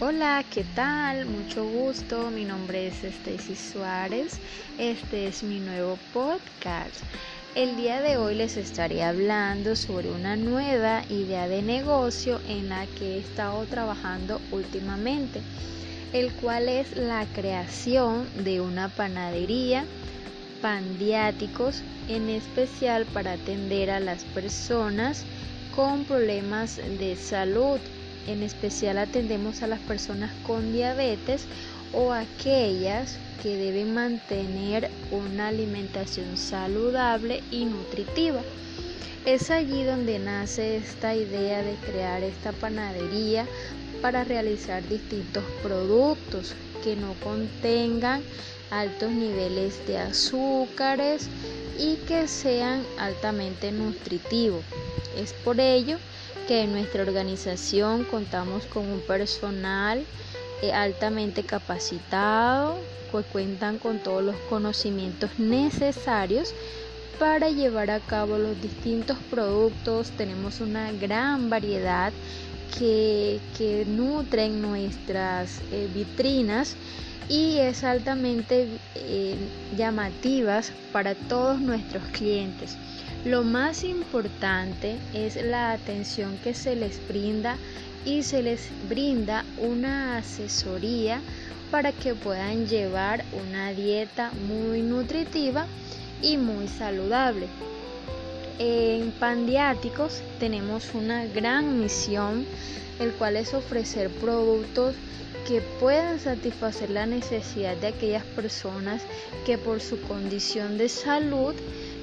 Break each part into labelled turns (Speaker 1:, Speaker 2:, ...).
Speaker 1: Hola, ¿qué tal? Mucho gusto. Mi nombre es Stacy Suárez. Este es mi nuevo podcast. El día de hoy les estaré hablando sobre una nueva idea de negocio en la que he estado trabajando últimamente, el cual es la creación de una panadería pandiáticos, en especial para atender a las personas con problemas de salud en especial atendemos a las personas con diabetes o aquellas que deben mantener una alimentación saludable y nutritiva. Es allí donde nace esta idea de crear esta panadería para realizar distintos productos que no contengan altos niveles de azúcares y que sean altamente nutritivos. Es por ello que en nuestra organización contamos con un personal eh, altamente capacitado, que cuentan con todos los conocimientos necesarios para llevar a cabo los distintos productos. Tenemos una gran variedad que, nutren nuestras eh, vitrinas y es altamente eh, llamativas para todos nuestros clientes. Lo más importante es la atención que se les brinda y se les brinda una asesoría para que puedan llevar una dieta muy nutritiva y muy saludable. En Pandiáticos tenemos una gran misión, el cual es ofrecer productos que puedan satisfacer la necesidad de aquellas personas que por su condición de salud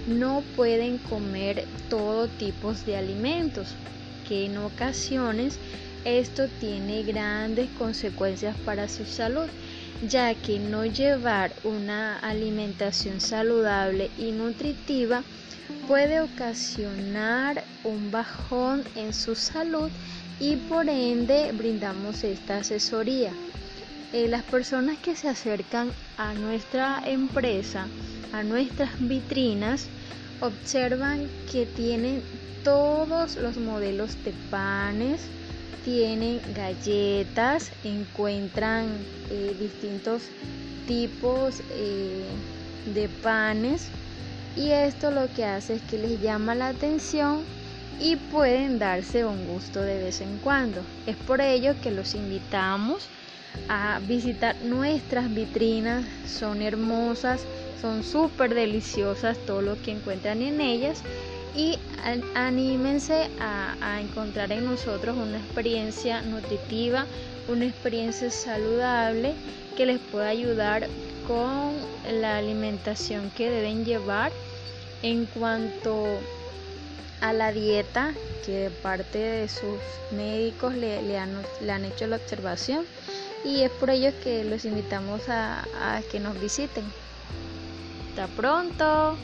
Speaker 1: no pueden comer todo tipo de alimentos, que en ocasiones esto tiene grandes consecuencias para su salud, ya que no llevar una alimentación saludable y nutritiva puede ocasionar un bajón en su salud y por ende brindamos esta asesoría. Eh, las personas que se acercan a nuestra empresa a nuestras vitrinas, observan que tienen todos los modelos de panes, tienen galletas, encuentran eh, distintos tipos eh, de panes y esto lo que hace es que les llama la atención y pueden darse un gusto de vez en cuando. Es por ello que los invitamos a visitar nuestras vitrinas, son hermosas, son súper deliciosas todo lo que encuentran en ellas y anímense a, a, encontrar en nosotros una experiencia nutritiva, una experiencia saludable que les pueda ayudar con la alimentación que deben llevar en cuanto a la dieta que de parte de sus médicos le, han, hecho la observación y es por ello que los invitamos a que nos visiten. Hasta pronto.